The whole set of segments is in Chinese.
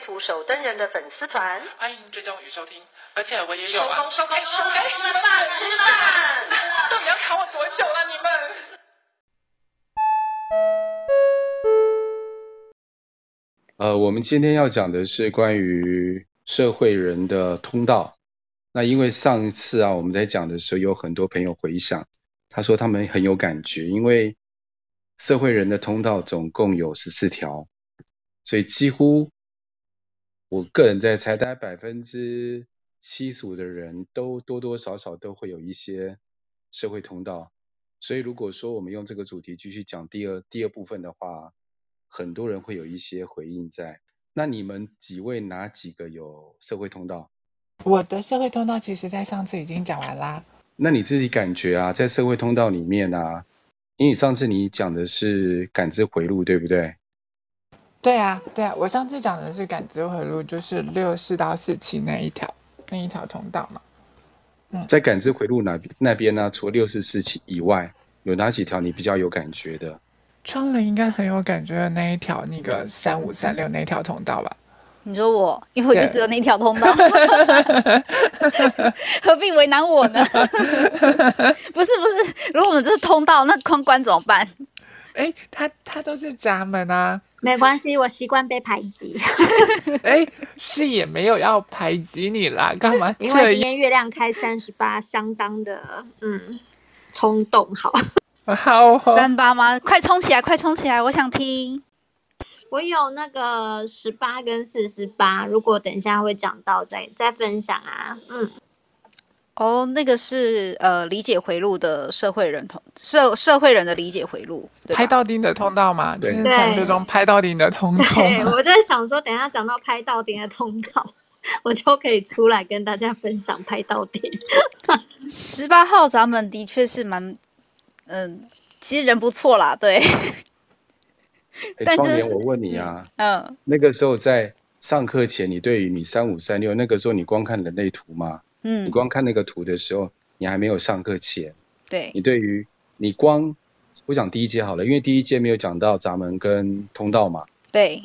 图手登人的粉丝团，欢迎追踪与收听，而且我也有啊。收工收工收工，吃饭吃饭，到底要卡我多久了？你们？呃，我们今天要讲的是关于社会人的通道。那因为上一次啊，我们在讲的时候，有很多朋友回想，他说他们很有感觉，因为社会人的通道总共有十四条，所以几乎。我个人在猜，大概百分之七十五的人都多多少少都会有一些社会通道，所以如果说我们用这个主题继续讲第二第二部分的话，很多人会有一些回应在。那你们几位哪几个有社会通道？我的社会通道其实在上次已经讲完啦。那你自己感觉啊，在社会通道里面啊，因为上次你讲的是感知回路，对不对？对啊，对啊，我上次讲的是感知回路，就是六四到四七那一条那一条通道嘛。嗯，在感知回路那边那边呢，除了六四四七以外，有哪几条你比较有感觉的？窗帘应该很有感觉的那一条，那个三五三六那条通道吧？你说我，因为我就只有那条通道，何必为难我呢？不是不是，如果我们这是通道，那空关怎么办？哎，他他都是闸门啊。没关系，我习惯被排挤。哎，是也没有要排挤你啦，干嘛？因为今天月亮开三十八，相当的嗯冲动，好。好，三八吗？快冲起来，快冲起来！我想听。我有那个十八跟四十八，如果等一下会讲到，再再分享啊。嗯。哦，那个是呃理解回路的社会人同社社会人的理解回路，拍到顶的通道嘛？对，传说中拍到顶的通道。对，我在想说，等一下讲到拍到顶的通道，我就可以出来跟大家分享拍到顶。十八号闸门的确是蛮，嗯，其实人不错啦，对。但是、欸、我问你啊，嗯，那个时候在上课前，你对于你三五三六那个时候，你光看人类图吗？嗯，你光看那个图的时候，你还没有上课前，对，你对于你光我讲第一节好了，因为第一节没有讲到闸门跟通道嘛，对，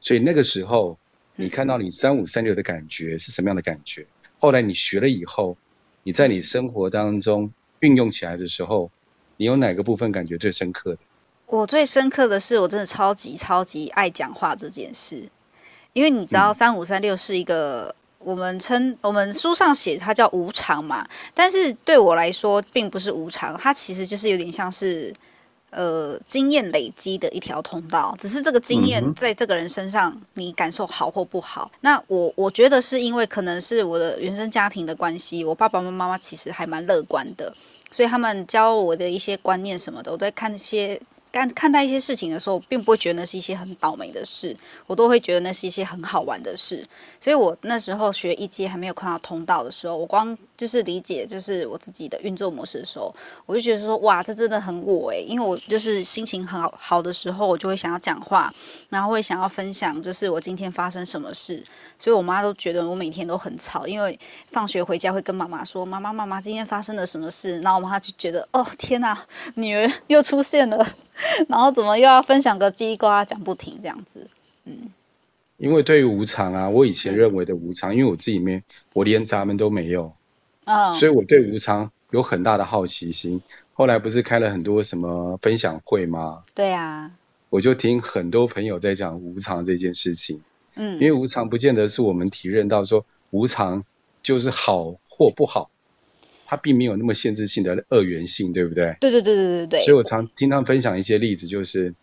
所以那个时候你看到你三五三六的感觉是什么样的感觉？后来你学了以后，你在你生活当中运用起来的时候，你有哪个部分感觉最深刻的？我最深刻的是，我真的超级超级爱讲话这件事，因为你知道三五三六是一个。我们称我们书上写它叫无常嘛，但是对我来说并不是无常，它其实就是有点像是呃经验累积的一条通道，只是这个经验在这个人身上你感受好或不好。那我我觉得是因为可能是我的原生家庭的关系，我爸爸妈妈其实还蛮乐观的，所以他们教我的一些观念什么的，我在看一些。看看待一些事情的时候，并不会觉得那是一些很倒霉的事，我都会觉得那是一些很好玩的事。所以我那时候学一阶还没有看到通道的时候，我光就是理解就是我自己的运作模式的时候，我就觉得说哇，这真的很我诶，因为我就是心情很好好的时候，我就会想要讲话，然后会想要分享就是我今天发生什么事。所以我妈都觉得我每天都很吵，因为放学回家会跟妈妈说妈妈妈妈今天发生了什么事，然后我妈就觉得哦天哪，女儿又出现了。然后怎么又要分享个叽里呱讲不停这样子，嗯，因为对于无常啊，我以前认为的无常，因为我自己没，我连闸门都没有，嗯，所以我对无常有很大的好奇心。后来不是开了很多什么分享会吗？对啊，我就听很多朋友在讲无常这件事情，嗯，因为无常不见得是我们体认到说无常就是好或不好。它并没有那么限制性的二元性，对不对？对对对对对对。所以我常听他们分享一些例子，就是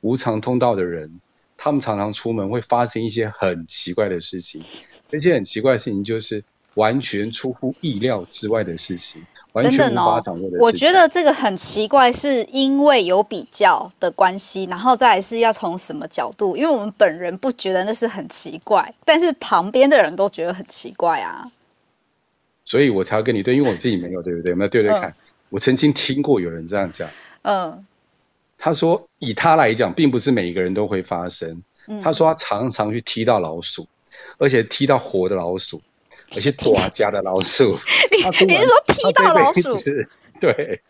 无常通道的人，他们常常出门会发生一些很奇怪的事情，这些很奇怪的事情就是完全出乎意料之外的事情。完全无法掌握的事情。我觉得这个很奇怪，是因为有比较的关系，然后再来是要从什么角度？因为我们本人不觉得那是很奇怪，但是旁边的人都觉得很奇怪啊。所以我才要跟你对，因为我自己没有，对不对？我们要对 对看。嗯、我曾经听过有人这样讲，嗯，他说以他来讲，并不是每一个人都会发生。嗯、他说他常常去踢到老鼠，而且踢到活的老鼠，而且躲家的老鼠。你你是说踢到老鼠？对。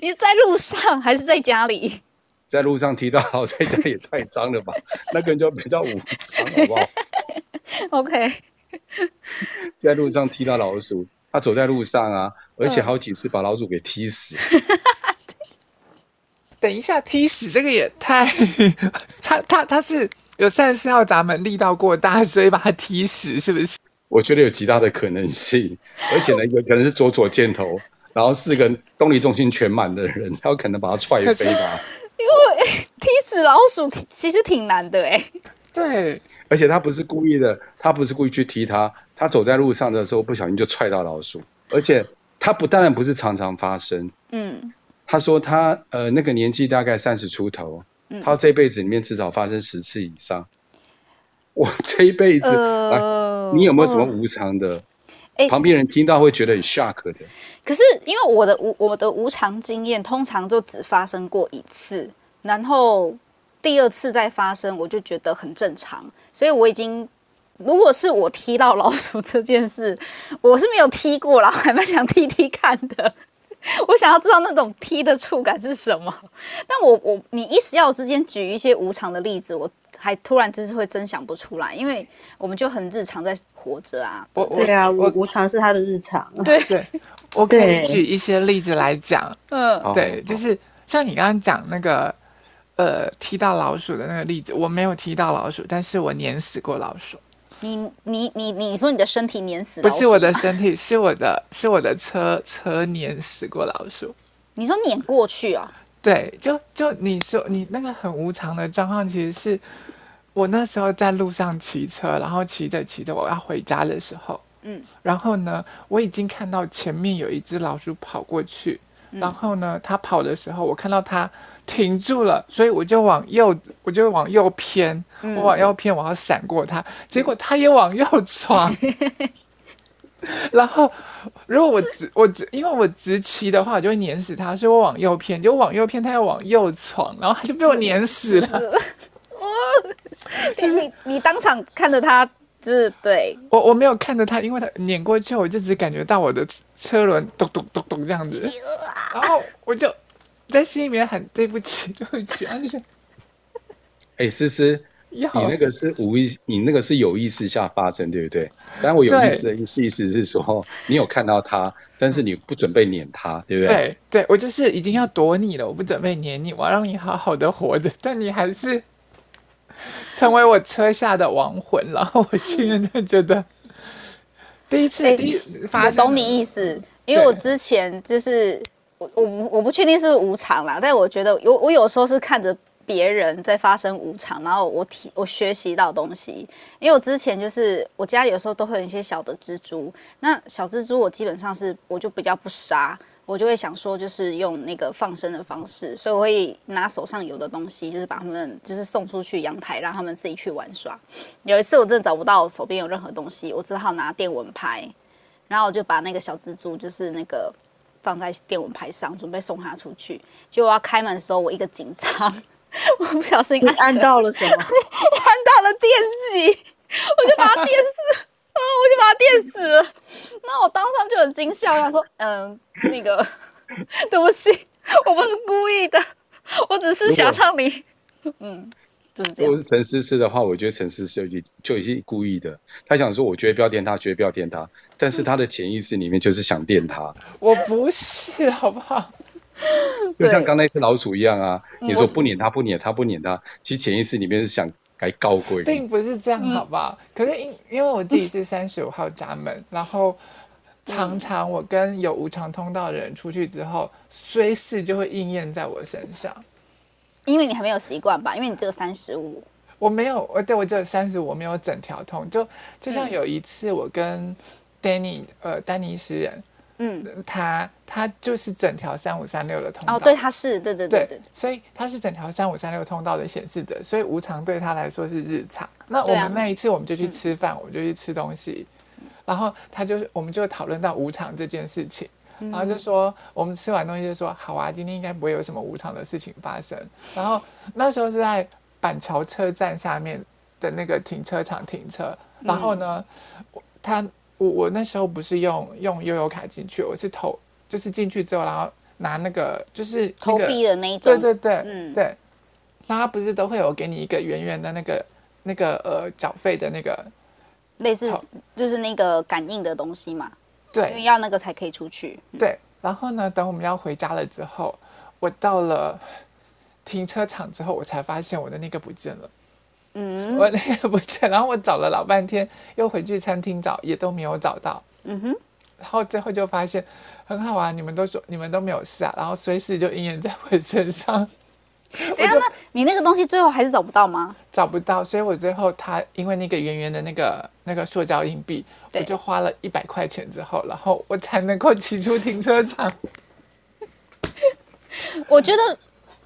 你是在路上还是在家里？在路上踢到，在家里也太脏了吧？那个人就比较无脏，好不好？OK。在路上踢到老鼠，他走在路上啊，而且好几次把老鼠给踢死。等一下，踢死这个也太……他他他是有三十四号闸门力道过大，所以把他踢死，是不是？我觉得有极大的可能性，而且呢，有可能是左左箭头，然后四个动力中心全满的人，才有可能把他踹飞吧。因为踢死老鼠其实挺难的哎。对。而且他不是故意的，他不是故意去踢他，他走在路上的时候不小心就踹到老鼠。而且他不当然不是常常发生，嗯，他说他呃那个年纪大概三十出头，嗯，他这辈子里面至少发生十次以上。我这一辈子，呃，你有没有什么无常的？呃、旁边人听到会觉得很 shock 的。可是因为我的无我的无常经验通常就只发生过一次，然后。第二次再发生，我就觉得很正常，所以我已经，如果是我踢到老鼠这件事，我是没有踢过啦，还蛮想踢踢看的。我想要知道那种踢的触感是什么。但我我你一时要之间举一些无常的例子，我还突然就是会真想不出来，因为我们就很日常在活着啊。我对啊，我无常是他的日常。对对，我可以举一些例子来讲。嗯，对，就是像你刚刚讲那个。呃，踢到老鼠的那个例子，我没有踢到老鼠，但是我碾死过老鼠。你你你你说你的身体碾死？不是我的 身体，是我的是我的车车碾死过老鼠。你说碾过去啊？对，就就你说你那个很无常的状况，其实是我那时候在路上骑车，然后骑着骑着我要回家的时候，嗯，然后呢，我已经看到前面有一只老鼠跑过去，嗯、然后呢，他跑的时候，我看到他。停住了，所以我就往右，我就往右偏，嗯、我往右偏，我要闪过他，结果他也往右闯。然后，如果我直我直，因为我直骑的话，我就会碾死他，所以我往右偏，就往右偏，他要往右闯，然后他就被我碾死了。就是你，你当场看着它，就是对我我没有看着他，因为他碾过去，我就只感觉到我的车轮咚咚咚咚这样子，然后我就。在心里面喊对不起，对不起啊！就是，哎，思思，你那个是无意，你那个是有意识下发生，对不对？但我有意思的意思意思是说，你有看到他，但是你不准备撵他，对不对？对，对我就是已经要躲你了，我不准备撵你，我要让你好好的活着，但你还是成为我车下的亡魂，然后我心里就觉得，第一次，第一次发，我懂你意思，因为我之前就是。我我我不确定是不是无常啦，但我觉得有我有时候是看着别人在发生无常，然后我体我学习到东西。因为我之前就是我家有时候都会有一些小的蜘蛛，那小蜘蛛我基本上是我就比较不杀，我就会想说就是用那个放生的方式，所以我会拿手上有的东西，就是把他们就是送出去阳台，让他们自己去玩耍。有一次我真的找不到手边有任何东西，我只好拿电蚊拍，然后我就把那个小蜘蛛就是那个。放在电蚊拍上，准备送它出去。结果我要开门的时候，我一个紧张，我不小心按，按到了什么？我 按到了电击，我就把它电死，啊，我就把他电死了。那我当场就很惊吓，他说：“嗯，那个，对不起，我不是故意的，我只是想让你，嗯。”就是这样如果是陈思思的话，我觉得陈思思就就已经故意的。他想说，我绝对不要电他，绝对不要电他。但是他的潜意识里面就是想电他。我不是，好不好？就像刚才那只老鼠一样啊，你说不撵他，不撵他，不撵他，其实潜意识里面是想改高贵。并不是这样，好不好？可是因因为我自己是三十五号闸门，然后常常我跟有无常通道的人出去之后，随时就会应验在我身上。因为你还没有习惯吧？因为你只有三十五，我没有，我对我只有三十五，我没有整条通。就就像有一次，我跟 Danny，、嗯、呃，丹尼斯人，嗯，它它就是整条三五三六的通道。哦，对，它是，对对对对，对，所以它是整条三五三六通道的显示者，所以无常对他来说是日常。那我们那一次我们就去吃饭，啊、我们就去吃东西，嗯、然后他就我们就讨论到无常这件事情，然后就说我们吃完东西就说好啊，今天应该不会有什么无常的事情发生。然后那时候是在板桥车站下面的那个停车场停车，然后呢，嗯、他。我我那时候不是用用悠游卡进去，我是投，就是进去之后，然后拿那个就是、那个、投币的那一种，对对对，嗯对，然后他不是都会有给你一个圆圆的那个那个呃缴费的那个类似就是那个感应的东西嘛，对，因为要那个才可以出去。嗯、对，然后呢，等我们要回家了之后，我到了停车场之后，我才发现我的那个不见了。嗯，我那个不见，然后我找了老半天，又回去餐厅找，也都没有找到。嗯哼，然后最后就发现很好啊，你们都说你们都没有事啊，然后随时就应验在我身上。等下，那你那个东西最后还是找不到吗？找不到，所以我最后他因为那个圆圆的那个那个塑胶硬币，我就花了一百块钱之后，然后我才能够骑出停车场。我觉得。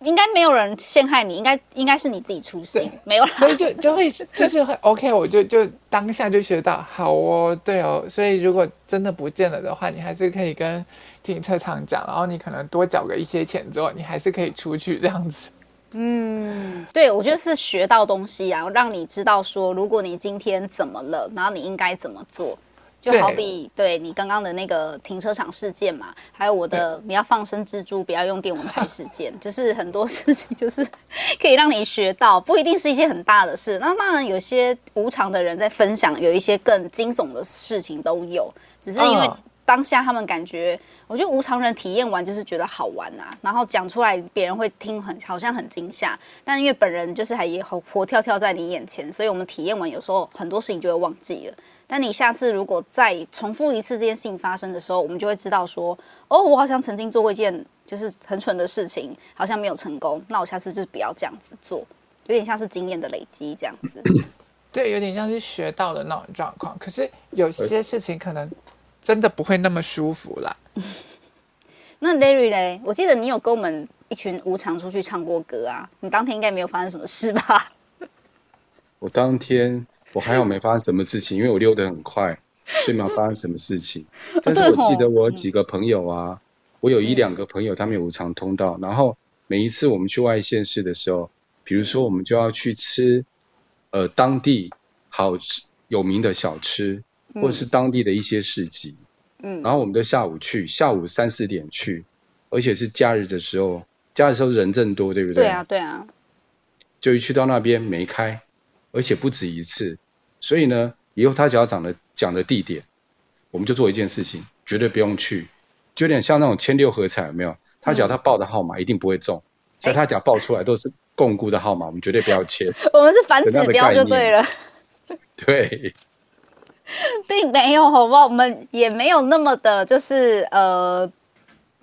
应该没有人陷害你，应该应该是你自己粗心，没有啦。所以就就会 就是会 OK，我就就当下就学到好哦，对哦。所以如果真的不见了的话，你还是可以跟停车场讲，然后你可能多缴个一些钱之后，你还是可以出去这样子。嗯，对，我觉得是学到东西啊，让你知道说，如果你今天怎么了，然后你应该怎么做。就好比对，对你刚刚的那个停车场事件嘛，还有我的你要放生蜘蛛，不要用电蚊拍事件，就是很多事情就是可以让你学到，不一定是一些很大的事。那当然有些无常的人在分享，有一些更惊悚的事情都有，只是因为当下他们感觉，我觉得无常人体验完就是觉得好玩啊，然后讲出来别人会听很好像很惊吓，但因为本人就是还也活活跳跳在你眼前，所以我们体验完有时候很多事情就会忘记了。但你下次如果再重复一次这件事情发生的时候，我们就会知道说，哦，我好像曾经做过一件就是很蠢的事情，好像没有成功。那我下次就是不要这样子做，有点像是经验的累积这样子。对，有点像是学到的那种状况。可是有些事情可能真的不会那么舒服啦。那 Larry 嘞，我记得你有跟我们一群无常出去唱过歌啊。你当天应该没有发生什么事吧？我当天。我还好没发生什么事情，因为我溜得很快，所以没有发生什么事情。但是我记得我有几个朋友啊，我有一两个朋友，他们有无常通道。然后每一次我们去外县市的时候，比如说我们就要去吃，呃，当地好吃有名的小吃，或者是当地的一些市集。嗯。然后我们就下午去，下午三四点去，而且是假日的时候，假日的时候人正多，对不对？对啊，对啊。就一去到那边没开。而且不止一次，所以呢，以后他只要讲的讲的地点，我们就做一件事情，绝对不用去，就有点像那种签六合彩，有没有？他只要他报的号码一定不会中，嗯、所以他只要报出来都是共估的号码，我们绝对不要签。我们是反指标就对了。对，并没有，好不好？我们也没有那么的，就是呃。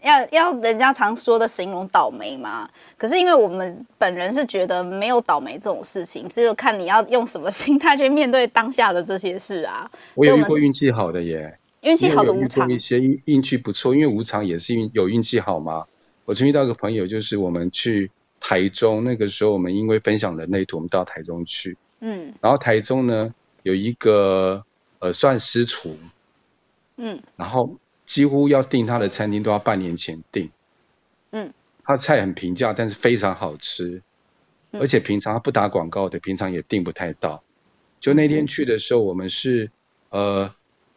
要要人家常说的形容倒霉嘛？可是因为我们本人是觉得没有倒霉这种事情，只有看你要用什么心态去面对当下的这些事啊。我有遇过运气好的耶，运气好的无常，一些运气不错，因为无常也是运有运气好嘛。我曾遇到一个朋友，就是我们去台中那个时候，我们因为分享人类图，我们到台中去，嗯，然后台中呢有一个呃算私厨，嗯，然后。几乎要订他的餐厅都要半年前订，嗯，他菜很平价，但是非常好吃，嗯、而且平常他不打广告的，平常也订不太到。就那天去的时候，我们是呃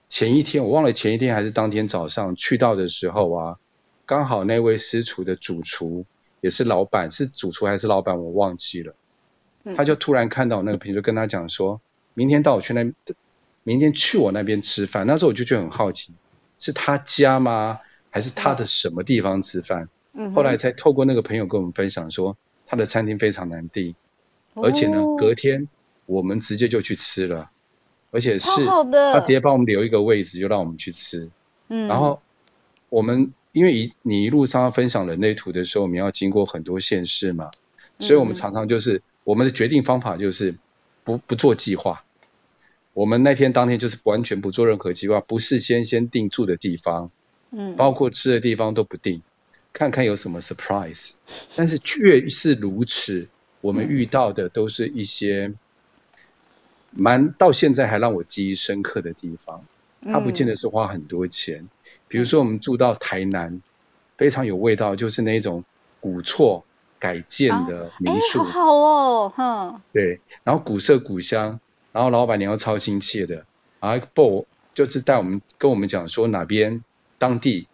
前一天我忘了前一天还是当天早上去到的时候啊，刚好那位私厨的主厨也是老板，是主厨还是老板我忘记了，嗯、他就突然看到我那个朋友，就跟他讲说，明天到我去那，明天去我那边吃饭。那时候我就觉得很好奇。是他家吗？还是他的什么地方吃饭？嗯，后来才透过那个朋友跟我们分享说，他的餐厅非常难订，哦，而且呢，隔天我们直接就去吃了，而且是他直接帮我们留一个位置，就让我们去吃。嗯，然后我们因为一你一路上要分享人类图的时候，我们要经过很多县市嘛，所以我们常常就是我们的决定方法就是不不做计划。我们那天当天就是完全不做任何计划，不事先先定住的地方，嗯，包括吃的地方都不定，看看有什么 surprise。但是越是如此，我们遇到的都是一些蛮到现在还让我记忆深刻的地方。它不见得是花很多钱，比如说我们住到台南，非常有味道，就是那种古厝改建的民宿，好好哦，哼，对，然后古色古香，然后老板娘又超亲切的，然后不就是带我们跟我们讲说哪边当地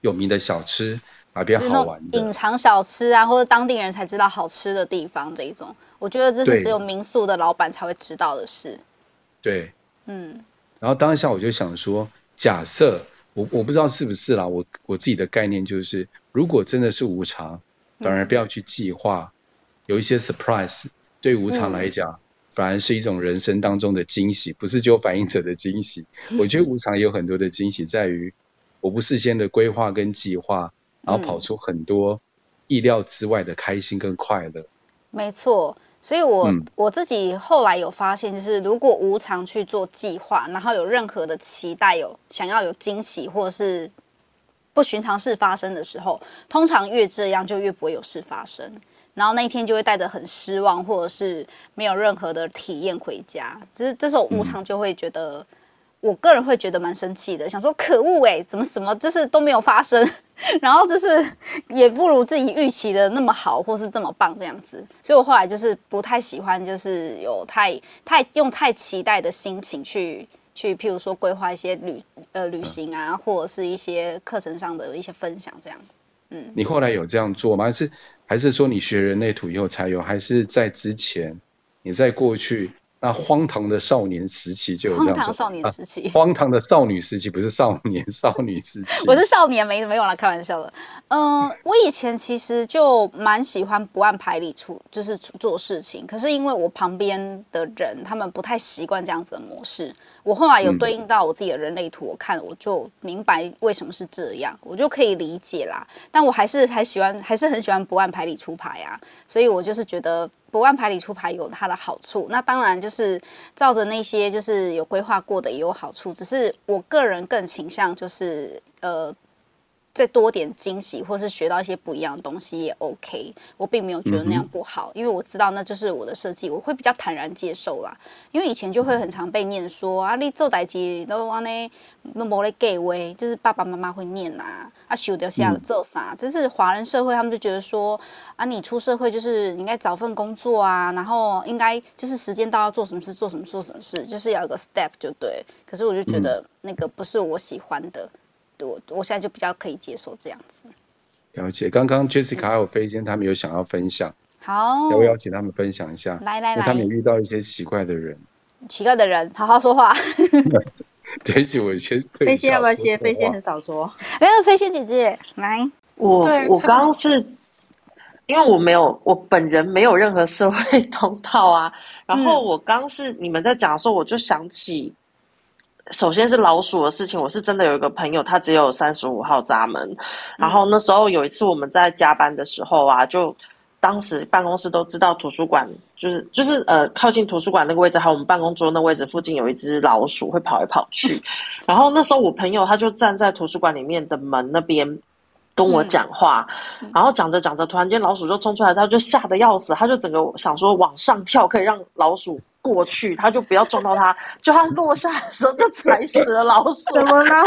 有名的小吃，哪边好玩的。隐藏小吃啊，或者当地人才知道好吃的地方这一种，我觉得这是只有民宿的老板才会知道的事。对，嗯。然后当下我就想说，假设我我不知道是不是啦，我我自己的概念就是，如果真的是无常，反而不要去计划，嗯、有一些 surprise，对无常来讲，嗯、反而是一种人生当中的惊喜，不是只有反映者的惊喜。我觉得无常也有很多的惊喜，在于我不事先的规划跟计划，然后跑出很多意料之外的开心跟快乐。嗯、没错。所以我，我、嗯、我自己后来有发现，就是如果无常去做计划，然后有任何的期待，有想要有惊喜或是不寻常事发生的时候，通常越这样就越不会有事发生，然后那一天就会带着很失望，或者是没有任何的体验回家。只是这时候无常就会觉得。嗯我个人会觉得蛮生气的，想说可恶哎，怎么什么就是都没有发生，然后就是也不如自己预期的那么好，或是这么棒这样子，所以我后来就是不太喜欢，就是有太太用太期待的心情去去，譬如说规划一些旅呃旅行啊，或者是一些课程上的一些分享这样。嗯，你后来有这样做吗？还是还是说你学人类图以后才有？还是在之前你在过去？那荒唐的少年时期就有这样。荒唐少年时期，啊、荒唐的少女时期不是少年少女时期。我是少年，没没有啦，开玩笑的。嗯，我以前其实就蛮喜欢不按牌理出，就是做事情。可是因为我旁边的人，他们不太习惯这样子的模式。我后来有对应到我自己的人类图，我看我就明白为什么是这样，我就可以理解啦。但我还是还喜欢，还是很喜欢不按牌理出牌啊。所以我就是觉得。不按牌理出牌有它的好处，那当然就是照着那些就是有规划过的也有好处，只是我个人更倾向就是呃。再多点惊喜，或是学到一些不一样的东西也 OK。我并没有觉得那样不好，因为我知道那就是我的设计，我会比较坦然接受啦。因为以前就会很常被念说啊，你做代志都安尼，都无咧给位，就是爸爸妈妈会念啊，啊，修掉下了做啥？就是华人社会，他们就觉得说啊，你出社会就是你应该找份工作啊，然后应该就是时间到要做什么事做什么做什么事，就是要有个 step 就对。可是我就觉得那个不是我喜欢的。我我现在就比较可以接受这样子。了解，刚刚 Jessica 还有飞仙他们有想要分享，好，要不邀请他们分享一下？来来来，他们遇到一些奇怪的人，奇怪的人，好好说话。对不起，我先飞仙要不要先？飞仙很少说。哎，飞仙姐姐来，我我刚刚是因为我没有，我本人没有任何社会 通道啊。然后我刚是你们在讲的时候，我就想起。首先是老鼠的事情，我是真的有一个朋友，他只有三十五号闸门。然后那时候有一次我们在加班的时候啊，就当时办公室都知道图书馆就是就是呃靠近图书馆那个位置，还有我们办公桌那位置附近有一只老鼠会跑来跑去。然后那时候我朋友他就站在图书馆里面的门那边跟我讲话，然后讲着讲着，突然间老鼠就冲出来，他就吓得要死，他就整个想说往上跳可以让老鼠。过去，他就不要撞到他，就他落下的时候就踩死了老鼠。怎么了？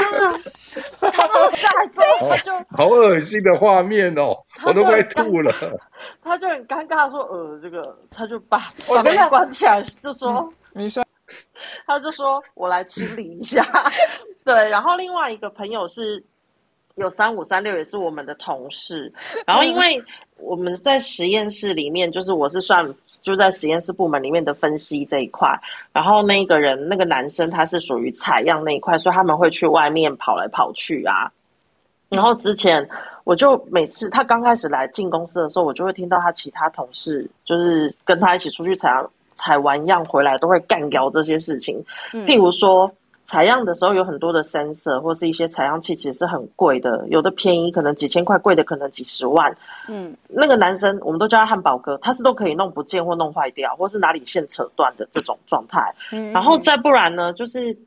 他落下来之后就好恶心的画面哦，我都快吐了。他就很尴尬说：“呃，这个，他就把把门关起来，就说你说，他就说我来清理一下。”对，然后另外一个朋友是。有三五三六也是我们的同事，然后因为我们在实验室里面，就是我是算就在实验室部门里面的分析这一块，然后那个人那个男生他是属于采样那一块，所以他们会去外面跑来跑去啊。然后之前我就每次他刚开始来进公司的时候，我就会听到他其他同事就是跟他一起出去采样，采完样回来都会干掉这些事情，譬如说。采样的时候有很多的 sensor 或是一些采样器，其实是很贵的，有的便宜可能几千块，贵的可能几十万。嗯，那个男生我们都叫他汉堡哥，他是都可以弄不见或弄坏掉，或是哪里线扯断的这种状态。嗯，然后再不然呢，就是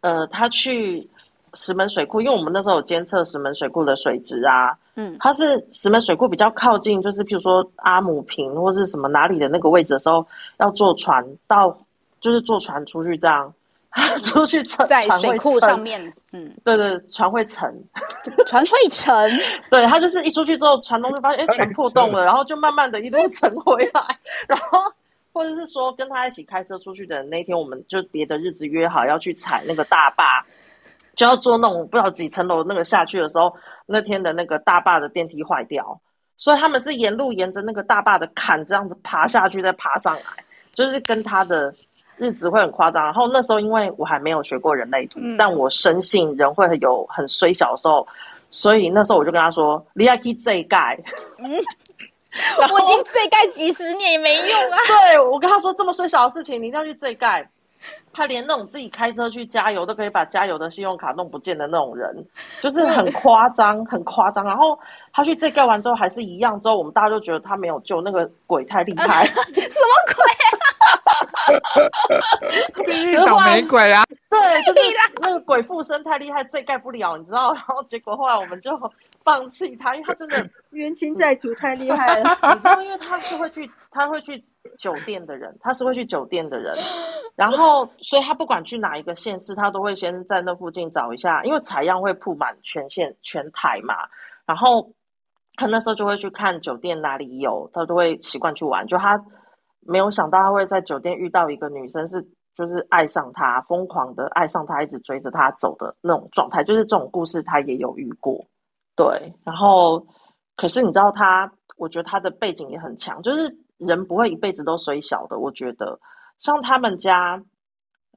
呃，他去石门水库，因为我们那时候有监测石门水库的水质啊，嗯，它是石门水库比较靠近，就是譬如说阿姆坪或是什么哪里的那个位置的时候，要坐船到，就是坐船出去这样。出去沉在水库上面，嗯，对对，船会沉，船会沉，对，他就是一出去之后，船东就发现哎，船破洞了，然后就慢慢的一路沉回来，然后或者是说跟他一起开车出去的人，那天我们就别的日子约好要去踩那个大坝，就要坐那种不知道几层楼那个下去的时候，那天的那个大坝的电梯坏掉，所以他们是沿路沿着那个大坝的坎这样子爬下去，再爬上来，就是跟他的。日子会很夸张，然后那时候因为我还没有学过人类图，嗯、但我深信人会有很衰小的时候，所以那时候我就跟他说：“你要去这盖。”嗯，我已经这盖几十年也没用啊。对，我跟他说这么衰小的事情，你一定要去这盖。他连那种自己开车去加油都可以把加油的信用卡弄不见的那种人，就是很夸张，很夸张。然后他去这盖完之后还是一样，之后我们大家就觉得他没有救，那个鬼太厉害，什么鬼啊？地狱倒霉鬼啊！对，就是那个鬼附身太厉害，这盖不了，你知道？然后结果后来我们就放弃他，因为他真的冤亲债主太厉害了，你知道？因为他是会去，他会去。酒店的人，他是会去酒店的人，然后，所以他不管去哪一个县市，他都会先在那附近找一下，因为采样会铺满全县全台嘛，然后他那时候就会去看酒店哪里有，他都会习惯去玩。就他没有想到他会在酒店遇到一个女生，是就是爱上他，疯狂的爱上他，一直追着他走的那种状态。就是这种故事他也有遇过，对。然后，可是你知道他，我觉得他的背景也很强，就是。人不会一辈子都水小的，我觉得像他们家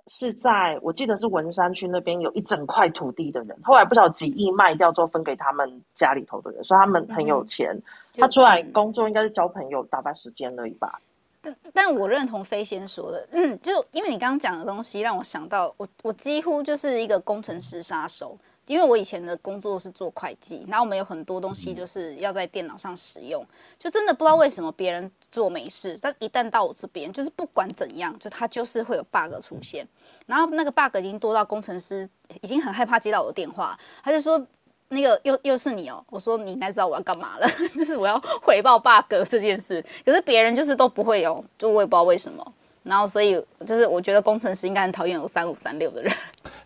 是在我记得是文山区那边有一整块土地的人，后来不晓得几亿卖掉之后分给他们家里头的人，所以他们很有钱。嗯、他出来工作应该是交朋友打发时间而已吧。但但我认同飞仙说的，嗯，就因为你刚刚讲的东西让我想到，我我几乎就是一个工程师杀手。因为我以前的工作是做会计，然后我们有很多东西就是要在电脑上使用，就真的不知道为什么别人做没事，但一旦到我这边，就是不管怎样，就它就是会有 bug 出现，然后那个 bug 已经多到工程师已经很害怕接到我的电话，他就说那个又又是你哦，我说你应该知道我要干嘛了，就是我要回报 bug 这件事，可是别人就是都不会有，就我也不知道为什么。然后，所以就是我觉得工程师应该很讨厌有三五三六的人。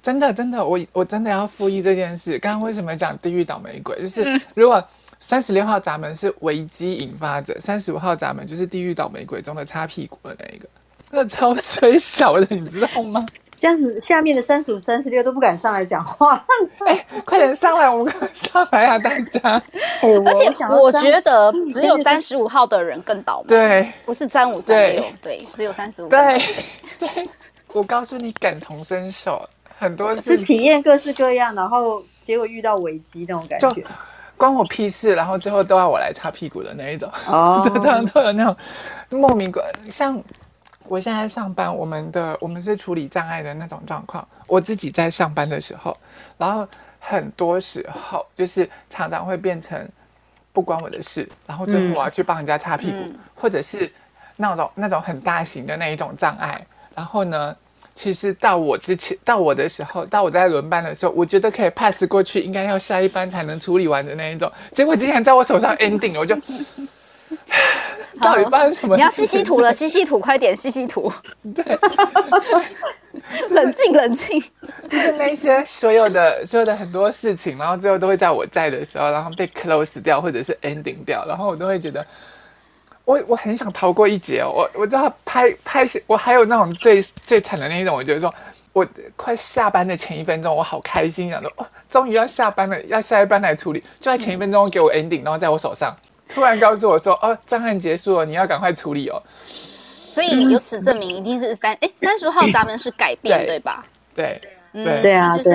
真的，真的，我我真的要复议这件事。刚刚为什么讲地狱倒霉鬼？就是如果三十六号闸门是危机引发者，三十五号闸门就是地狱倒霉鬼中的擦屁股的那一个，那超衰小的，你知道吗？这样子，下面的三十五、三十六都不敢上来讲话。哎、欸，快点上来，我们上来啊，大家！欸、而且我觉得只有三十五号的人更倒霉。对，不是三五三六，对，只有三十五。对，对，我告诉你，感同身受，很多是体验各式各样，然后结果遇到危机那种感觉，关我屁事，然后最后都要我来擦屁股的那一种。常常 都有那种莫名关像。我现在上班，我们的我们是处理障碍的那种状况。我自己在上班的时候，然后很多时候就是常常会变成不关我的事，然后最后我要去帮人家擦屁股，嗯、或者是那种那种很大型的那一种障碍。然后呢，其实到我之前到我的时候，到我在轮班的时候，我觉得可以 pass 过去，应该要下一班才能处理完的那一种。结果之前在我手上 ending 了，我就。到底发生什么？你要吸吸土了，吸吸土，快点吸吸土。对，冷静冷静，就是那些所有的所有的很多事情，然后最后都会在我在的时候，然后被 close 掉，或者是 ending 掉，然后我都会觉得，我我很想逃过一劫哦，我我就要拍拍，我还有那种最最惨的那一种，我觉得说我快下班的前一分钟，我好开心，想说哦，终于要下班了，要下一班来处理，就在前一分钟给我 ending，然后在我手上。突然告诉我说：“哦，障案结束了，你要赶快处理哦。”所以由此证明，一定是三哎三十号闸门是改变，对，对吧？对，嗯、对，对啊，就是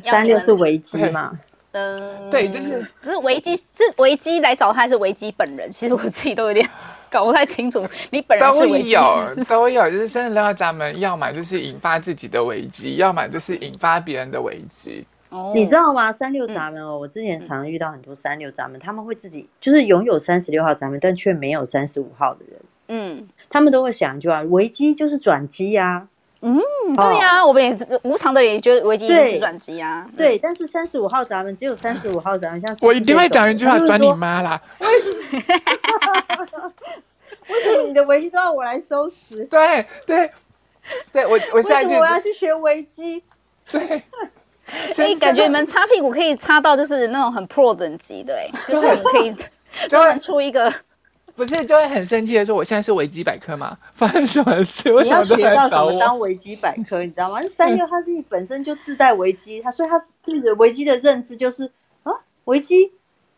三六是危机嘛。嗯，对，就是可是危机是危机来找他，还是危机本人？其实我自己都有点 搞不太清楚。你本人是危机，都有，都有，就是三十六号闸门，要么就是引发自己的危机，要么就是引发别人的危机。你知道吗？三六闸门哦，我之前常遇到很多三六闸门，他们会自己就是拥有三十六号闸门，但却没有三十五号的人。嗯，他们都会想一句话：危机就是转机呀。嗯，对呀、啊，我们也无偿的人也觉得危机一定是转机啊。对，但是三十五号闸门只有三十五号闸门，像我一定会讲一句话，转你妈啦！为什么你的危机都要我来收拾？对对对，我我下一句我要去学危机。对，所 以感觉你们擦屁股可以擦到就是那种很 pro 等级的，哎，就是你们可以专门出一个。不是，就会很生气的说，我现在是维基百科吗，发生什么事？我想学到什么当维基百科，你知道吗？三六他自己本身就自带维基，他所以他对着维基的认知就是啊，维基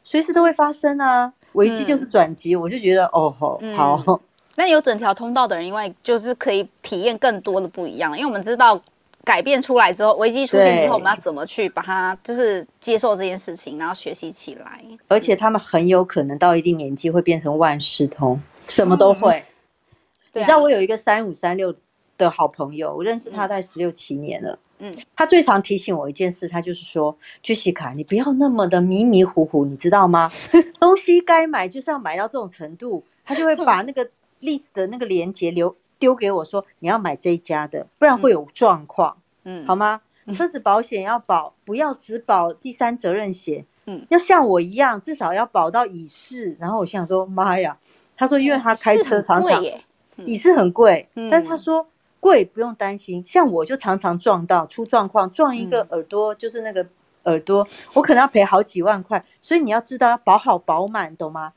随时都会发生啊，维基就是转机，嗯、我就觉得哦吼好。嗯、那有整条通道的人，因为就是可以体验更多的不一样，因为我们知道。改变出来之后，危机出现之后，我们要怎么去把它，就是接受这件事情，然后学习起来。而且他们很有可能到一定年纪会变成万事通，什么都会。嗯、你知道我有一个三五三六的好朋友，我认识他大概十六七年了。嗯，他最常提醒我一件事，他就是说：“Jessica，你不要那么的迷迷糊糊，你知道吗？东西该买就是要买到这种程度。”他就会把那个 list 的那个链接留。丢给我说，你要买这一家的，不然会有状况，嗯，好吗？车子保险要保，不要只保第三责任险，嗯，要像我一样，至少要保到乙式。然后我想说，妈呀，他说，因为他开车常常乙式很贵，但是他说贵不用担心，像我就常常撞到出状况，撞一个耳朵就是那个耳朵，我可能要赔好几万块，所以你要知道要保好保满，懂吗？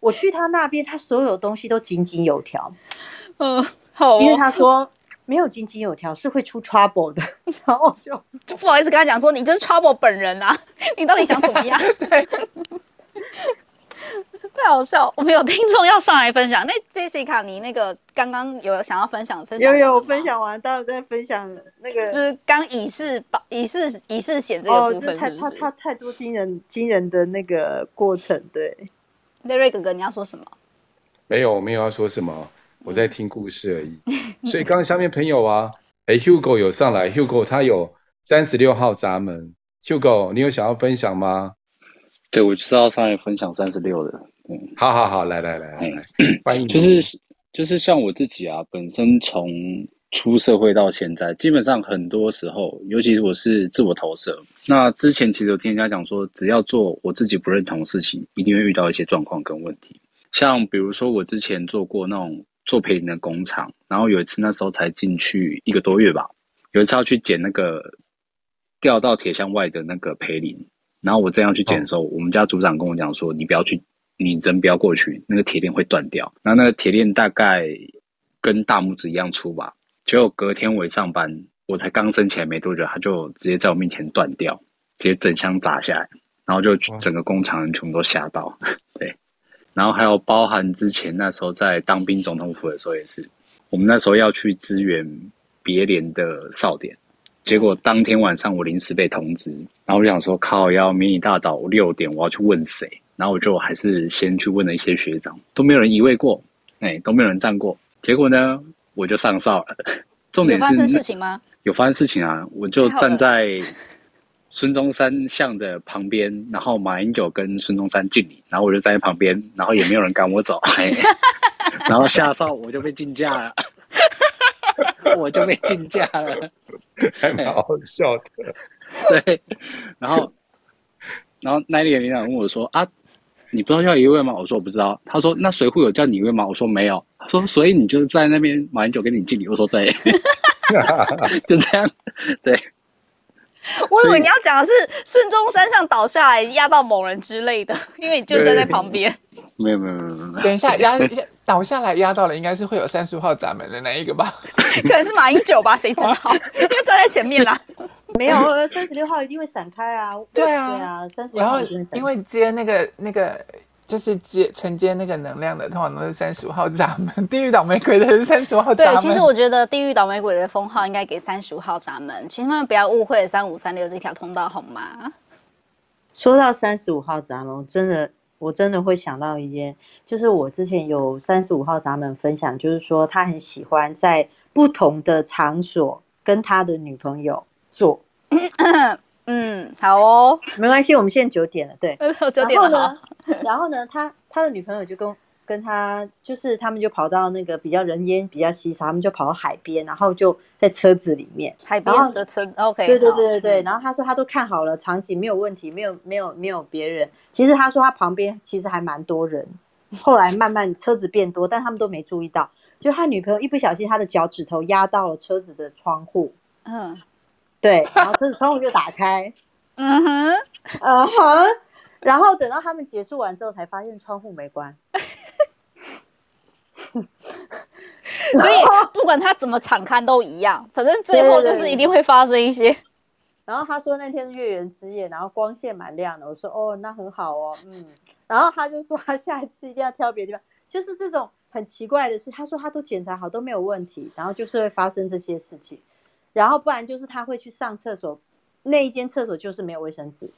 我去他那边，他所有东西都井井有条。嗯，好、哦，因为他说没有井井有条是会出 trouble 的，然后就就不好意思跟他讲说，你就是 trouble 本人啊，你到底想怎么样？对，太好笑，我们有听众要上来分享。那 Jessica，你那个刚刚有想要分享分享？有有，分享完，待会再分享那个，就是刚乙式保乙式乙式险这个部分是是，哦，太他他太多惊人惊人的那个过程，对。那瑞哥哥，你要说什么？没有，我没有要说什么。我在听故事而已，所以刚刚下面朋友啊，哎，Hugo 有上来，Hugo 他有三十六号闸门，Hugo 你有想要分享吗？对，我就是要上来分享三十六的，嗯，好好好，来来来来，来欢迎，就是就是像我自己啊，本身从出社会到现在，基本上很多时候，尤其是我是自我投射，那之前其实有听人家讲说，只要做我自己不认同的事情，一定会遇到一些状况跟问题，像比如说我之前做过那种。做培林的工厂，然后有一次那时候才进去一个多月吧，有一次要去捡那个掉到铁箱外的那个培林，然后我这样去捡的时候，哦、我们家组长跟我讲说：“你不要去，你人不要过去，那个铁链会断掉。”然后那个铁链大概跟大拇指一样粗吧，结果隔天我一上班，我才刚升起来没多久，他就直接在我面前断掉，直接整箱砸下来，然后就整个工厂人全部都吓到，哦、对。然后还有包含之前那时候在当兵总统府的时候也是，我们那时候要去支援别连的哨点，结果当天晚上我临时被通知，然后我就想说靠，要明一大早六点我要去问谁，然后我就还是先去问了一些学长，都没有人移位过，哎，都没有人站过，结果呢我就上哨了。重点是有发生事情吗？有发生事情啊，我就站在。孙中山像的旁边，然后马英九跟孙中山敬礼，然后我就站在旁边，然后也没有人赶我走，然后下哨我就被竞价了，我就被竞价了，还蛮好笑的。对，然后，然后那里领导问我说：“啊，你不知道要一位吗？”我说：“我不知道。”他说：“那水扈有叫你一位吗？”我说：“没有。”他说：“所以你就在那边，马英九跟你敬礼。”我说：“对。”就这样，对。我以为你要讲的是孙中山像倒下来压到某人之类的，因为你就站在旁边。没有没有没有没有。等一下 压倒下来压到了，应该是会有三十号闸门的那一个吧？可能是马英九吧？谁知道？因为站在前面啦。没有，三十六号一定会闪开啊！对啊，对啊，三十六号一定闪开。因为接那个那个。就是接承接那个能量的，通常都是三十五号闸门。地狱倒霉鬼的是三十五号闸门。对，其实我觉得地狱倒霉鬼的封号应该给三十五号闸门，请他们不要误会三五三六这条通道，好吗？说到三十五号闸门，真的我真的会想到一件，就是我之前有三十五号闸门分享，就是说他很喜欢在不同的场所跟他的女朋友做。嗯，好哦，没关系，我们现在九点了，对，九点了。然后呢，他他的女朋友就跟跟他就是他们就跑到那个比较人烟比较稀少，他们就跑到海边，然后就在车子里面，海边的车，OK，对对对对对。然后他说他都看好了场景，没有问题，没有没有没有别人。其实他说他旁边其实还蛮多人，后来慢慢车子变多，但他们都没注意到，就他女朋友一不小心，他的脚趾头压到了车子的窗户，嗯，对，然后车子窗户就打开，嗯哼，嗯哼。然后等到他们结束完之后，才发现窗户没关。所以不管他怎么敞开都一样，反正最后就是一定会发生一些。对对对，然后他说那天是月圆之夜，然后光线蛮亮的。我说哦，那很好哦，嗯。然后他就说他下一次一定要挑别的地方，就是这种很奇怪的事。他说他都检查好都没有问题，然后就是会发生这些事情。然后不然就是他会去上厕所，那一间厕所就是没有卫生纸。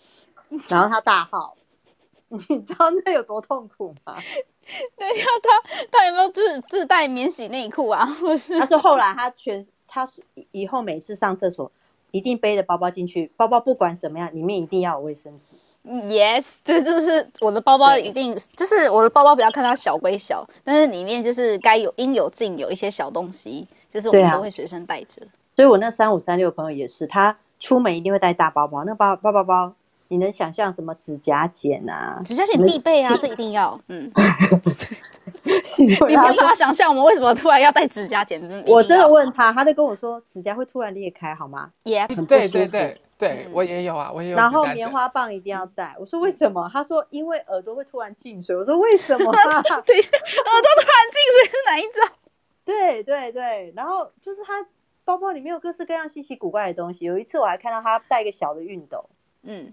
然后他大号，你知道那有多痛苦吗？对呀，他他有没有自自带免洗内裤啊？或是他说后来他全他以后每次上厕所一定背着包包进去，包包不管怎么样里面一定要有卫生纸。Yes，这就是我的包包一定就是我的包包，不要看它小归小，但是里面就是该有应有尽有一些小东西，就是我们都会随身带着。所以我那三五三六朋友也是，他出门一定会带大包包，那包包包包。你能想象什么指甲剪啊？指甲剪必备啊，这一定要。嗯，你没有办法想象我们为什么突然要带指甲剪？我真的问他，他就跟我说指甲会突然裂开，好吗？也对对对对，我也有啊，我也有。然后棉花棒一定要带。我说为什么？他说因为耳朵会突然进水。我说为什么？对，耳朵突然进水是哪一种？对对对，然后就是他包包里面有各式各样稀奇古怪的东西。有一次我还看到他带一个小的熨斗，嗯。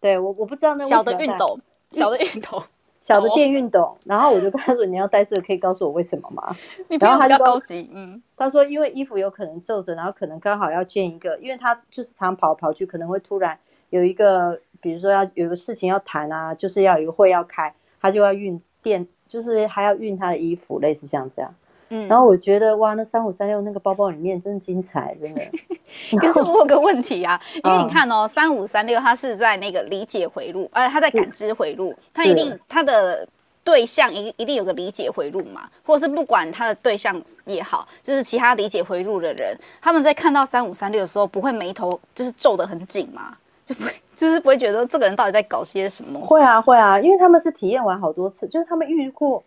对我我不知道那小的熨斗，小的熨斗，小的电熨斗。然后我就跟他说：“你要带这个，可以告诉我为什么吗？”然后他就高级，嗯，他说：“因为衣服有可能皱着，然后可能刚好要见一个，因为他就是常跑跑去，可能会突然有一个，比如说要有个事情要谈啊，就是要有一个会要开，他就要熨电，就是还要熨他的衣服，类似像这样。”嗯，然后我觉得哇，那三五三六那个包包里面真精彩，真的。可是我有个问题啊，因为你看哦，三五三六它是在那个理解回路，呃，它在感知回路，它一定它的对象一一定有个理解回路嘛，或者是不管它的对象也好，就是其他理解回路的人，他们在看到三五三六的时候，不会眉头就是皱得很紧嘛，就不会就是不会觉得这个人到底在搞些什么？会啊会啊，因为他们是体验完好多次，就是他们遇过。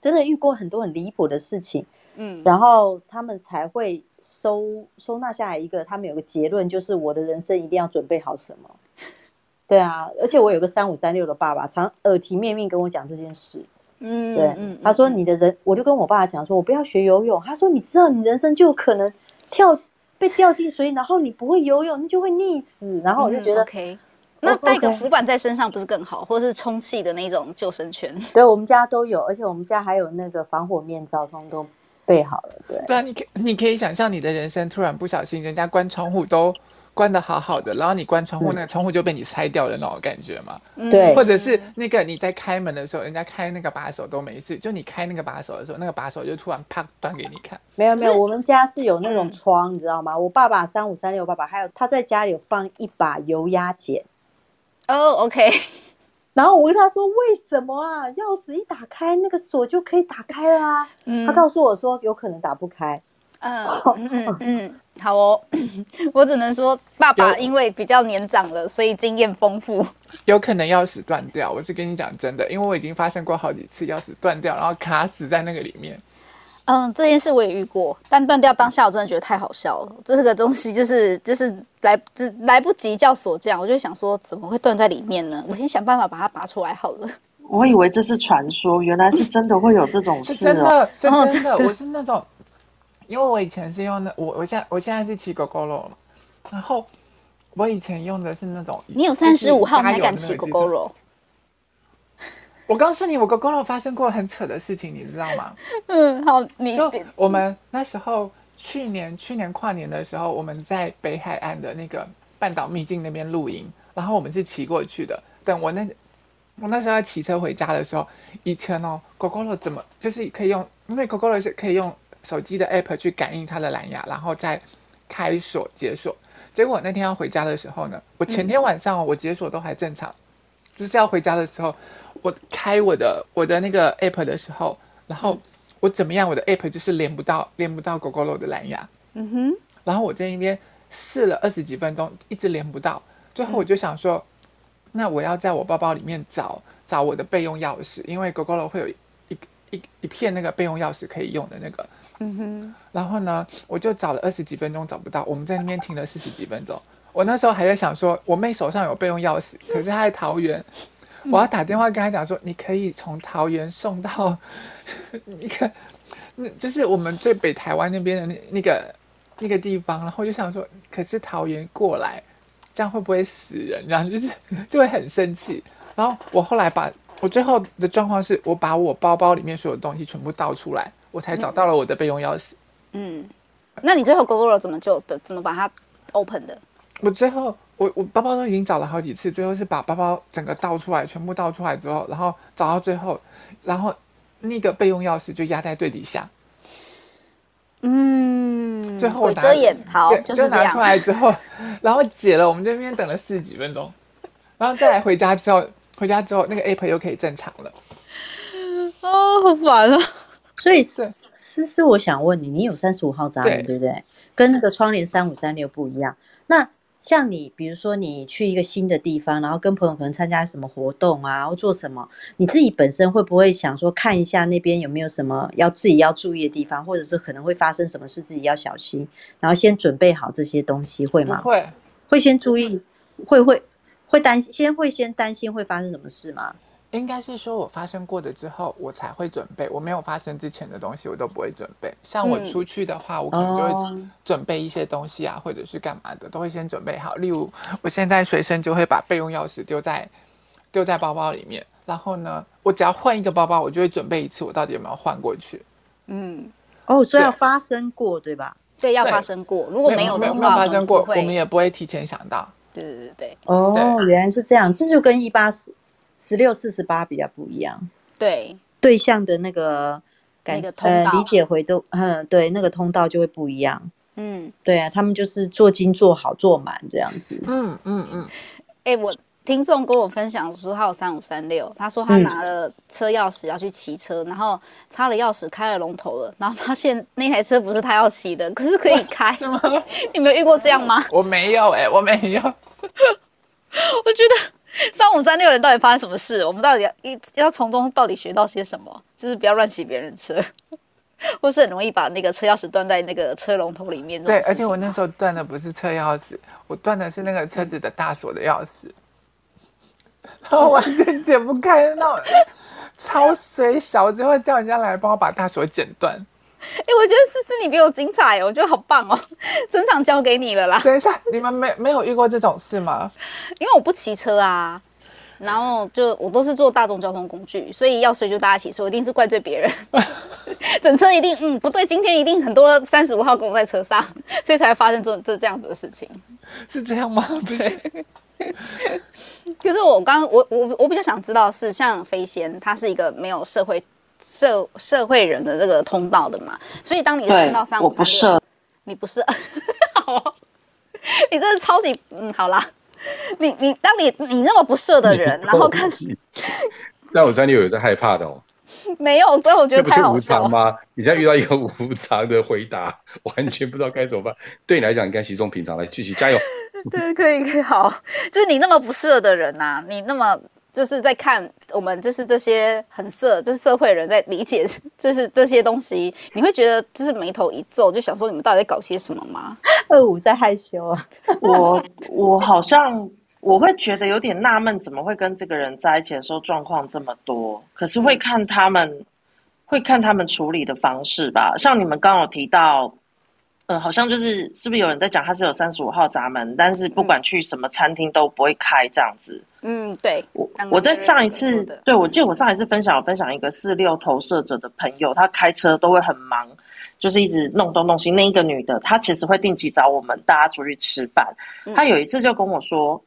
真的遇过很多很离谱的事情，嗯，然后他们才会收收纳下来一个，他们有个结论，就是我的人生一定要准备好什么。对啊，而且我有个三五三六的爸爸，常耳提面命跟我讲这件事。嗯，对，嗯，他说你的人，我就跟我爸爸讲说，我不要学游泳。他说你知道你人生就有可能跳被掉进水，然后你不会游泳，你就会溺死。然后我就觉得。嗯 okay 那带个浮板在身上不是更好，或者是充气的那种救生圈？对，我们家都有，而且我们家还有那个防火面罩，通通都备好了。对，对啊，你可你可以想象你的人生突然不小心，人家关窗户都关的好好的，然后你关窗户，那个窗户就被你拆掉了那种感觉嘛？对，或者是那个你在开门的时候，人家开那个把手都没事，就你开那个把手的时候，那个把手就突然啪断给你看。没有没有，我们家是有那种窗，你知道吗？我爸爸三五三六，爸爸还有他在家里有放一把油压剪。哦、oh，OK。然后我问他说：“为什么啊？钥匙一打开，那个锁就可以打开了啊。嗯”他告诉我说：“有可能打不开。嗯”嗯嗯嗯，好哦。我只能说，爸爸因为比较年长了，所以经验丰富。有可能钥匙断掉，我是跟你讲真的，因为我已经发生过好几次钥匙断掉，然后卡死在那个里面。嗯，这件事我也遇过，但断掉当下我真的觉得太好笑了。这个东西就是就是来来不及叫锁匠，我就想说怎么会断在里面呢？我先想办法把它拔出来好了。我以为这是传说，原来是真的会有这种事哦。真的，真的，真的，我是那种，因为我以前是用那我我现在我现在是骑 Gogoro 了，然后我以前用的是那种。你有三十五号，你还敢骑 Gogoro？我告诉你，我跟 Gogoro 发生过很扯的事情，你知道吗？嗯，好，你就我们那时候去年去年跨年的时候，我们在北海岸的那个半岛秘境那边露营，然后我们是骑过去的。等我那我那时候要骑车回家的时候，以前哦，Gogoro 怎么就是可以用，因为 Gogoro 是可以用手机的 app 去感应它的蓝牙，然后再开锁解锁。结果那天要回家的时候呢，我前天晚上我解锁都还正常。就是要回家的时候，我开我的我的那个 app 的时候，然后我怎么样，我的 app 就是连不到连不到 Gogoro 的蓝牙。嗯哼。然后我在那边试了二十几分钟，一直连不到。最后我就想说，那我要在我包包里面找找我的备用钥匙，因为 Gogoro 会有一一一片那个备用钥匙可以用的那个。嗯哼。然后呢，我就找了二十几分钟找不到，我们在那边停了四十几分钟。我那时候还在想说，我妹手上有备用钥匙，可是她在桃园，我要打电话跟她讲说，你可以从桃园送到 一个，那就是我们最北台湾那边的那那个那个地方。然后我就想说，可是桃园过来，这样会不会死人？这样就是就会很生气。然后我后来把我最后的状况是我把我包包里面所有东西全部倒出来，我才找到了我的备用钥匙。嗯，那你最后 Gogoro 怎么就怎么把它 open 的？我最后，我我包包都已经找了好几次，最后是把包包整个倒出来，全部倒出来之后，然后找到最后，然后那个备用钥匙就压在最底下。嗯，最后我遮掩好，就是这样。拿出来之后，然后解了，我们这边等了四十几分钟，然后再来回家之后，回家之后那个 app 又可以正常了。啊、哦，好烦啊！所以思思，我想问你，你有三十五号闸门对，对不对？跟那个窗帘三五三六不一样，那。像你，比如说你去一个新的地方，然后跟朋友可能参加什么活动啊，或做什么，你自己本身会不会想说看一下那边有没有什么要自己要注意的地方，或者是可能会发生什么事，自己要小心，然后先准备好这些东西，会吗？会，会先注意，会会会担心，先会先担心会发生什么事吗？应该是说，我发生过的之后，我才会准备。我没有发生之前的东西，我都不会准备。像我出去的话，嗯、我可能就会准备一些东西啊，或者是干嘛的，都会先准备好。例如，我现在随身就会把备用钥匙丢在丢在包包里面。然后呢，我只要换一个包包，我就会准备一次，我到底有没有换过去？嗯，哦，所以要发生过对，吧？对，要发生过。如果没有的话，没有发生过，我们也不会提前想到。对对对对。哦，原来是这样，这就跟一八四。十六四十八比较不一样，对对象的那个感、那个、呃理解回都嗯对那个通道就会不一样，嗯对啊，他们就是做精做好做满这样子，嗯嗯嗯。哎、嗯 欸，我听众跟我分享说他有三五三六，他说他拿了车钥匙要去骑车，嗯、然后插了钥匙开了龙头了，然后发现那台车不是他要骑的，可是可以开？你没有遇过这样吗？我没有哎、欸，我没有，我觉得。三五三六人到底发生什么事？我们到底要要从中到底学到些什么？就是不要乱骑别人车，或是很容易把那个车钥匙断在那个车龙头里面。对，而且我那时候断的不是车钥匙，我断的是那个车子的大锁的钥匙，然后完全解不开，那种超水小，最后叫人家来帮我把大锁剪断。哎、欸，我觉得思思你比我精彩，我觉得好棒哦，整场交给你了啦。等一下，你们没没有遇过这种事吗？因为我不骑车啊，然后就我都是坐大众交通工具，所以要睡就大家一起睡，我一定是怪罪别人。整车一定嗯不对，今天一定很多三十五号跟我在车上，所以才会发生这这这样子的事情。是这样吗？不是。可是我刚我我我比较想知道是，像飞仙，他是一个没有社会。社社会人的这个通道的嘛，所以当你看到三五三六，你不是，好，你真的超级嗯，好啦，你你当你你那么不设的人，然后看三五三六有在害怕的哦，没有，所以我觉得太好笑。无常吗？你现在遇到一个无常的回答，完全不知道该怎么办。对你来讲，应该稀松平常，来继续加油。对，可以可以好，就是你那么不设的人呐、啊，你那么。就是在看我们，就是这些很色，就是社会人在理解，就是这些东西，你会觉得就是眉头一皱，就想说你们到底在搞些什么吗？二五在害羞啊，我我好像我会觉得有点纳闷，怎么会跟这个人在一起的时候状况这么多？可是会看他们，嗯、会看他们处理的方式吧。像你们刚刚有提到。嗯，好像就是是不是有人在讲他是有三十五号闸门，但是不管去什么餐厅都不会开这样子。嗯，对。我我在上一次，对，我记得我上一次分享，我分享一个四六投射者的朋友，他开车都会很忙，就是一直弄东弄西。那一个女的，她其实会定期找我们大家出去吃饭。她有一次就跟我说，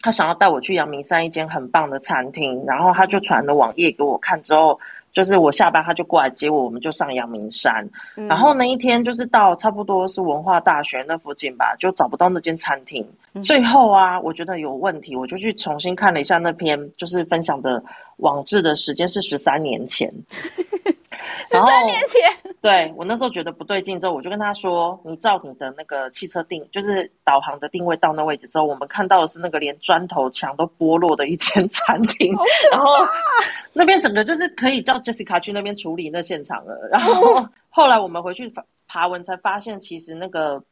她想要带我去阳明山一间很棒的餐厅，然后她就传了网页给我看之后。就是我下班他就过来接我，我们就上阳明山。嗯、然后那一天就是到差不多是文化大学那附近吧，就找不到那间餐厅。嗯、最后啊，我觉得有问题，我就去重新看了一下那篇就是分享的网志的时间是十三年前。十三年前，对，我那时候觉得不对劲，之后我就跟他说：“你照你的那个汽车定，就是导航的定位到那位置之后，我们看到的是那个连砖头墙都剥落的一间 餐厅，然后那边整个就是可以叫 Jessica 去那边处理那现场了。然后后来我们回去爬文才发现，其实那个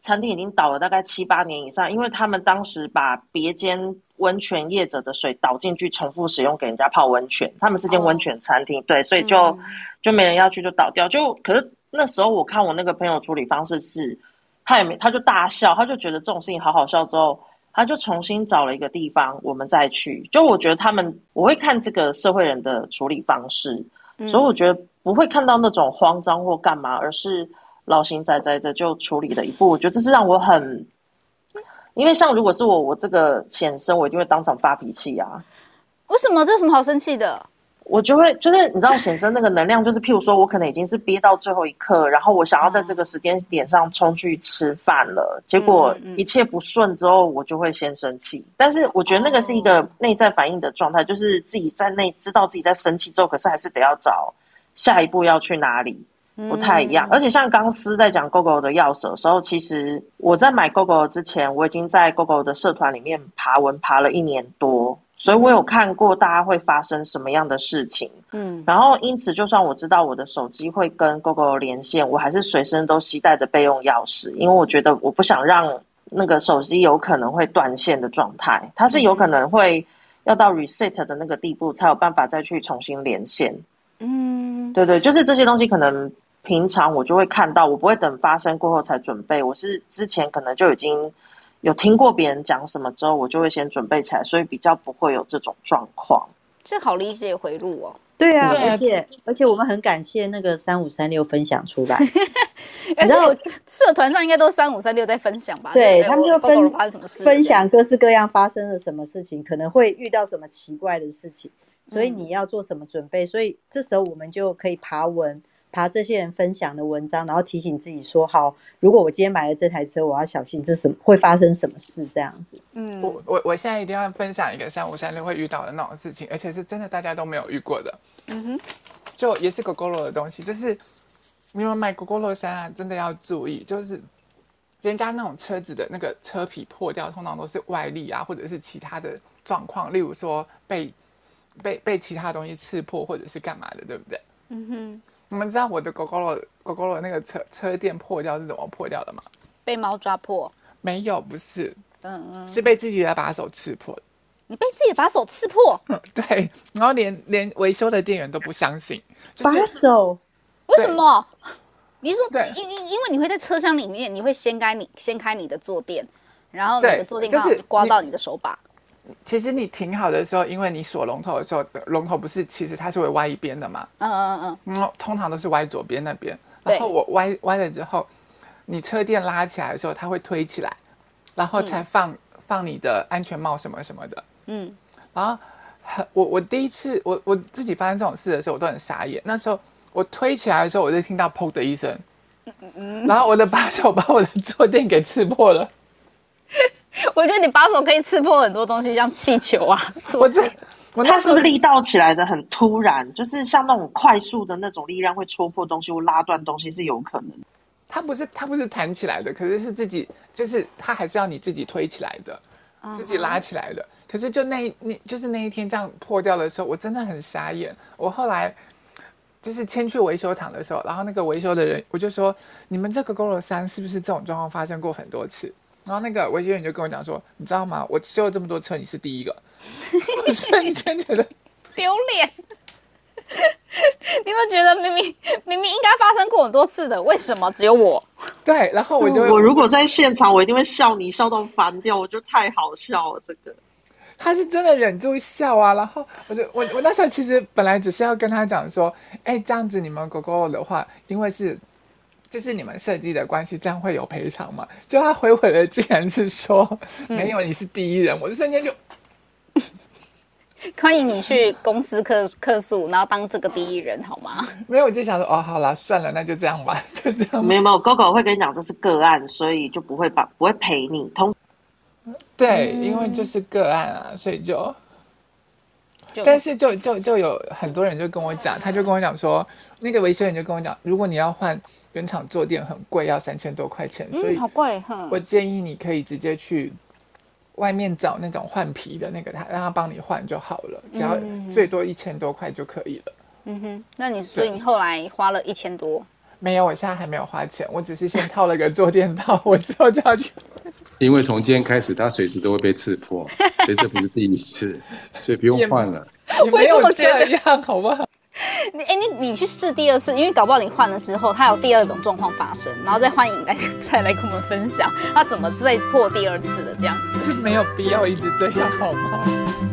餐厅已经倒了大概七八年以上，因为他们当时把别间。”温泉业者的水倒进去，重复使用给人家泡温泉。他们是间温泉餐厅，哦、对，所以就、嗯、就没人要去，就倒掉。就可是那时候我看我那个朋友处理方式是，他也没，他就大笑，他就觉得这种事情好好笑。之后他就重新找了一个地方，我们再去。就我觉得他们，我会看这个社会人的处理方式，嗯、所以我觉得不会看到那种慌张或干嘛，而是老神在在的就处理了一步。我觉得这是让我很。因为像如果是我，我这个显生，我一定会当场发脾气啊！为什么？这有什么好生气的？我就会就是你知道显生那个能量，就是譬如说我可能已经是憋到最后一刻，然后我想要在这个时间点上冲去吃饭了，结果一切不顺之后，我就会先生气。但是我觉得那个是一个内在反应的状态，就是自己在内知道自己在生气之后，可是还是得要找下一步要去哪里。不太一样，而且像刚思在讲 Gogoro 的钥匙的时候，其实我在买 Gogoro 之前，我已经在 Gogoro 的社团里面爬文爬了一年多，所以我有看过大家会发生什么样的事情。嗯，然后因此，就算我知道我的手机会跟 Gogoro 连线，我还是随身都携带着备用钥匙，因为我觉得我不想让那个手机有可能会断线的状态，它是有可能会要到 reset 的那个地步才有办法再去重新连线。嗯，对对，就是这些东西可能。平常我就会看到，我不会等发生过后才准备。我是之前可能就已经有听过别人讲什么之后，我就会先准备起来，所以比较不会有这种状况。这好理解回路哦。对啊，而且而且我们很感谢那个三五三六分享出来。然后社团上应该都三五三六在分享吧？对，他们就分发生什么事，分享各式各样发生了什么事情，可能会遇到什么奇怪的事情，所以你要做什么准备？嗯、所以这时候我们就可以爬文。爬这些人分享的文章，然后提醒自己说：“好，如果我今天买了这台车，我要小心这什么会发生什么事。”这样子。嗯，我我我现在一定要分享一个三五三六会遇到的那种事情，而且是真的大家都没有遇过的。嗯哼，就也是 Gogoro 的东西，就是你们买 Gogoro 衫啊，真的要注意，就是人家那种车子的那个车皮破掉，通常都是外力啊，或者是其他的状况，例如说被被被其他东西刺破，或者是干嘛的，对不对？嗯哼。你们知道我的 Gogoro Gogoro 那个车车垫破掉是怎么破掉的吗？被猫抓破？没有，不是，嗯嗯，是被自己的把手刺破。你被自己的把手刺破？嗯，对，然后连连维修的店员都不相信。就是、把手？为什么？你是说，对，因因因为你会在车厢里面，你会掀开你掀开你的坐垫，然后你的坐垫刚好刮到你的手把。其实你停好的时候，因为你锁龙头的时候，龙头不是其实它是会歪一边的嘛？嗯嗯嗯嗯。通常都是歪左边那边。然后我歪歪了之后，你车垫拉起来的时候，它会推起来，然后才放、嗯、放你的安全帽什么什么的。嗯。然后我我第一次我我自己发生这种事的时候，我都很傻眼。那时候我推起来的时候，我就听到砰的一声。然后我的把手把我的坐垫给刺破了。我觉得你把手可以刺破很多东西，像气球啊。我这，它是不是力道起来的很突然？就是像那种快速的那种力量会戳破东西或拉断东西是有可能。它不是，它不是弹起来的，可是是自己，就是它还是要你自己推起来的，自己拉起来的。Uh huh. 可是就那那，就是那一天这样破掉的时候，我真的很傻眼。我后来就是牵去维修厂的时候，然后那个维修的人，我就说：“你们这个 Gogoro 衫是不是这种状况发生过很多次？”然后那个维修员就跟我讲说：“你知道吗？我修了这么多车，你是第一个。”我瞬间觉得丢脸。你们觉得明明明明应该发生过很多次的，为什么只有我？对，然后我就我如果在现场，我一定会笑你笑到翻掉，我觉得太好笑了。这个他是真的忍住笑啊。然后我就我我那时候其实本来只是要跟他讲说：“哎，这样子你们 Gogoro 的话，因为是。”就是你们设计的关系，这样会有赔偿吗？就他回我的竟然是说没有，你是第一人，嗯、我就瞬间就，欢迎你去公司客客诉，然后当这个第一人，好吗？没有，我就想说，哦，好啦，算了，那就这样吧，就这样。没有没有，Gogo 会跟你讲这是个案，所以就不会把不会赔你。通对，因为就是个案啊，所以就，就但是就就就有很多人就跟我讲，他就跟我讲说，那个维修员就跟我讲，如果你要换原厂坐垫，很贵，要三千多块钱，所以好贵哈。我建议你可以直接去。外面找那种换皮的那个，他让他帮你换就好了，只要最多一千多块就可以了。嗯哼，那你所以你后来花了一千多？没有，我现在还没有花钱，我只是先套了个坐垫套，我之后就要去。因为从今天开始，他随时都会被刺破，所以这不是第一次，所以不用 换了。也没有这样，好不好？你哎，你你去试第二次，因为搞不好你换了之后，它有第二种状况发生，然后再欢迎来 再来跟我们分享，他怎么再破第二次的这样，是 没有必要一直这样，好吗？